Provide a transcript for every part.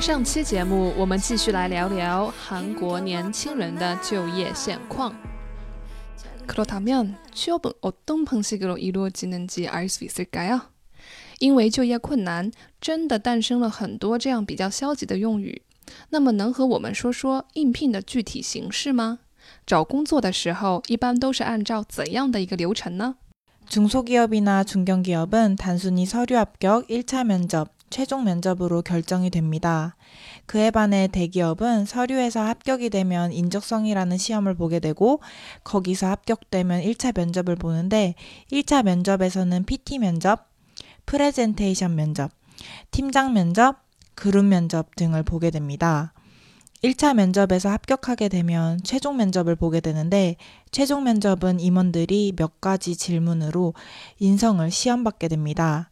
上期节目，我们继续来聊聊韩国年轻人的就业现况。그렇다면취업은어떤방식으로이루어지는지알수있을까요因为就业困难，真的诞生了很多这样比较消极的用语。那么，能和我们说说应聘的具体形式吗？找工作的时候，一般都是按照怎样的一个流程呢？ 중소기업이나 중견기업은 단순히 서류 합격 1차 면접, 최종 면접으로 결정이 됩니다. 그에 반해 대기업은 서류에서 합격이 되면 인적성이라는 시험을 보게 되고 거기서 합격되면 1차 면접을 보는데 1차 면접에서는 PT 면접, 프레젠테이션 면접, 팀장 면접, 그룹 면접 등을 보게 됩니다. 1차 면접에서 합격하게 되면 최종 면접을 보게 되는데 최종 면접은 임원들이 몇 가지 질문으로 인성을 시험받게 됩니다.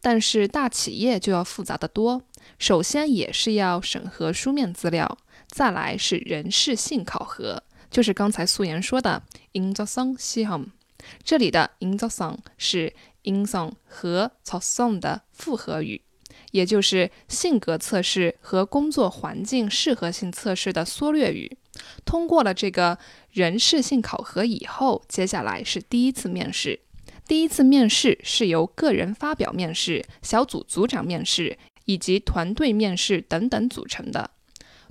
但是大企业就要复杂的多，首先也是要审核书面资料，再来是人事性考核，就是刚才素颜说的 in the song s home。这里的 in the song 是 in song 和 to song 的复合语。也就是性格测试和工作环境适合性测试的缩略语。通过了这个人事性考核以后，接下来是第一次面试。第一次面试是由个人发表面试、小组组长面试以及团队面试等等组成的。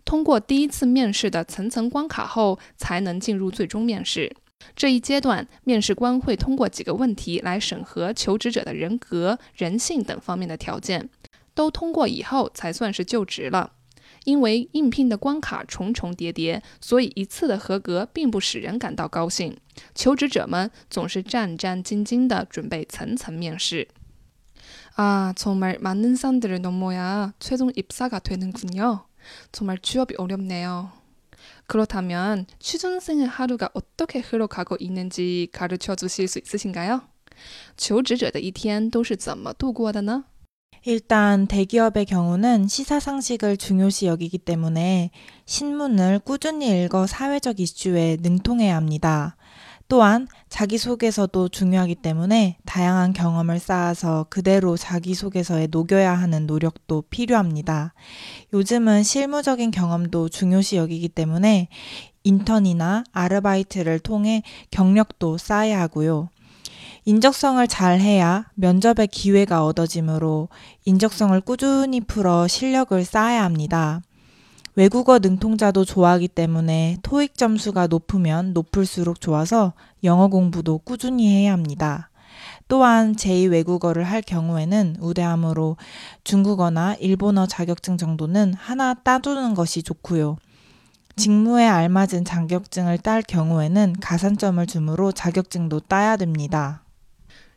通过第一次面试的层层关卡后，才能进入最终面试。这一阶段，面试官会通过几个问题来审核求职者的人格、人性等方面的条件。都通过以后才算是就职了。因为应聘的关卡重重叠叠，所以一次的合格并不使人感到高兴。求职者们总是战战兢兢地准备层层面试。아정말많은사람들을넘어야최종입사가되는군요정말취업이어렵네요그렇다면취준생의하루가어떻게흘러가고있는지가르쳐주실수있으신가요求职者的一天都是怎么度过的呢？ 일단 대기업의 경우는 시사상식을 중요시 여기기 때문에 신문을 꾸준히 읽어 사회적 이슈에 능통해야 합니다. 또한 자기소개서도 중요하기 때문에 다양한 경험을 쌓아서 그대로 자기소개서에 녹여야 하는 노력도 필요합니다. 요즘은 실무적인 경험도 중요시 여기기 때문에 인턴이나 아르바이트를 통해 경력도 쌓아야 하고요. 인적성을 잘 해야 면접의 기회가 얻어지므로 인적성을 꾸준히 풀어 실력을 쌓아야 합니다. 외국어 능통자도 좋아하기 때문에 토익 점수가 높으면 높을수록 좋아서 영어 공부도 꾸준히 해야 합니다. 또한 제2 외국어를 할 경우에는 우대함으로 중국어나 일본어 자격증 정도는 하나 따두는 것이 좋고요. 직무에 알맞은 자격증을 딸 경우에는 가산점을 주므로 자격증도 따야 됩니다.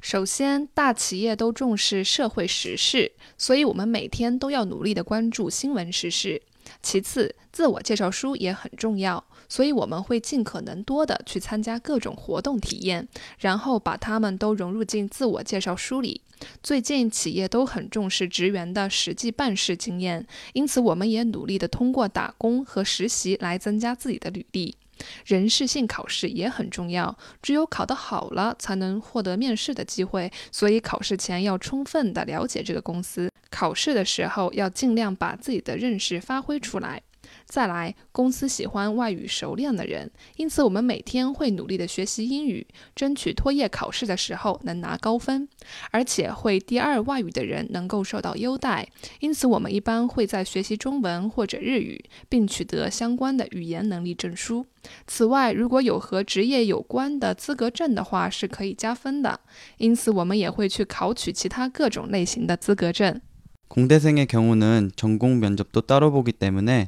首先，大企业都重视社会时事，所以我们每天都要努力的关注新闻时事。其次，自我介绍书也很重要，所以我们会尽可能多的去参加各种活动体验，然后把它们都融入进自我介绍书里。最近，企业都很重视职员的实际办事经验，因此我们也努力的通过打工和实习来增加自己的履历。人事性考试也很重要，只有考得好了，才能获得面试的机会。所以考试前要充分的了解这个公司，考试的时候要尽量把自己的认识发挥出来。再来，公司喜欢外语熟练的人，因此我们每天会努力的学习英语，争取托业考试的时候能拿高分。而且会第二外语的人能够受到优待，因此我们一般会在学习中文或者日语，并取得相关的语言能力证书。此外，如果有和职业有关的资格证的话，是可以加分的。因此，我们也会去考取其他各种类型的资格证。공대생의경우는전공면접도따로보기때문에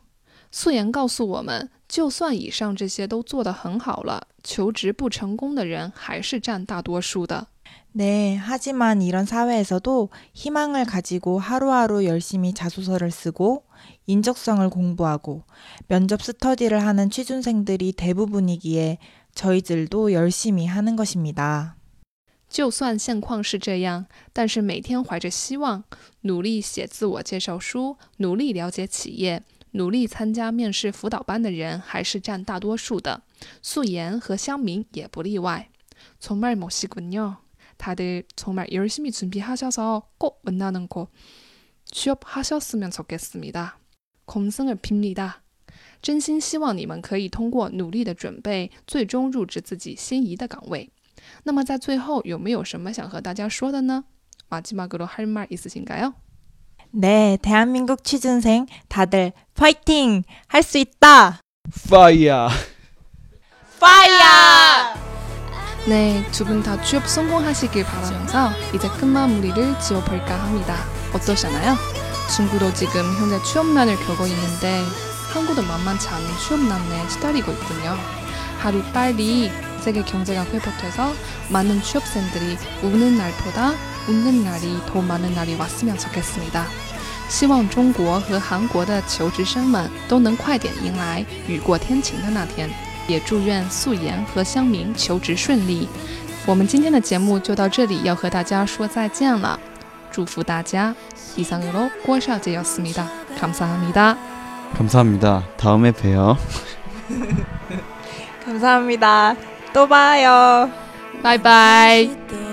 素颜告诉我们，就算以上这些都做得很好了，求职不成功的人还是占大多数的。 네. 하지만 이런 사회에서도 희망을 가지고 하루하루 열심히 자소서를 쓰고 인적성을 공부하고 면접 스터디를 하는 취준생들이 대부분이기에 저희들도 열심히 하는 것입니다. 就算现况是这样，但是每天怀着希望，努力写自我介绍书，努力了解企业， 努力参加面试辅导班的人还是占大多数的。素颜和香明也不例外。정말멋있군요。 다들정말열심히준비하셔서꼭원하는곳취업하셨으면좋겠습니다 kom승을빕니다真心希望你们可以通过努力的准备，最终入职自己心仪的岗位。那么在最后有没有什么想和大家说的呢？마지막으로할말있으신가요 네, 대한민국 취준생 다들 파이팅! 할 수 있다! 파이어! 파이어! 네, 두 분 다 취업 성공하시길 바라면서 이제 끝마무리를 지어볼까 합니다. 어떠시나요? 중국도 지금 현재 취업난을 겪고 있는데 한국도 만만치 않은 취업난에 시달리고 있군요. 하루 빨리 세계 경제가 회복돼서 많은 취업생들이 우는 날보다 웃는 날이 더 많은 날이 왔으면 좋겠습니다. 希望中国和韩国的求职生们都能快点迎来雨过天晴的那天，也祝愿素颜和香明求职顺利。我们今天的节目就到这里，要和大家说再见了，祝福大家。이상으로꼬샤제였습니다감사합니다 감사합니다. 다음에 봬요. 감사합니다. 또 봐요. 拜拜。 또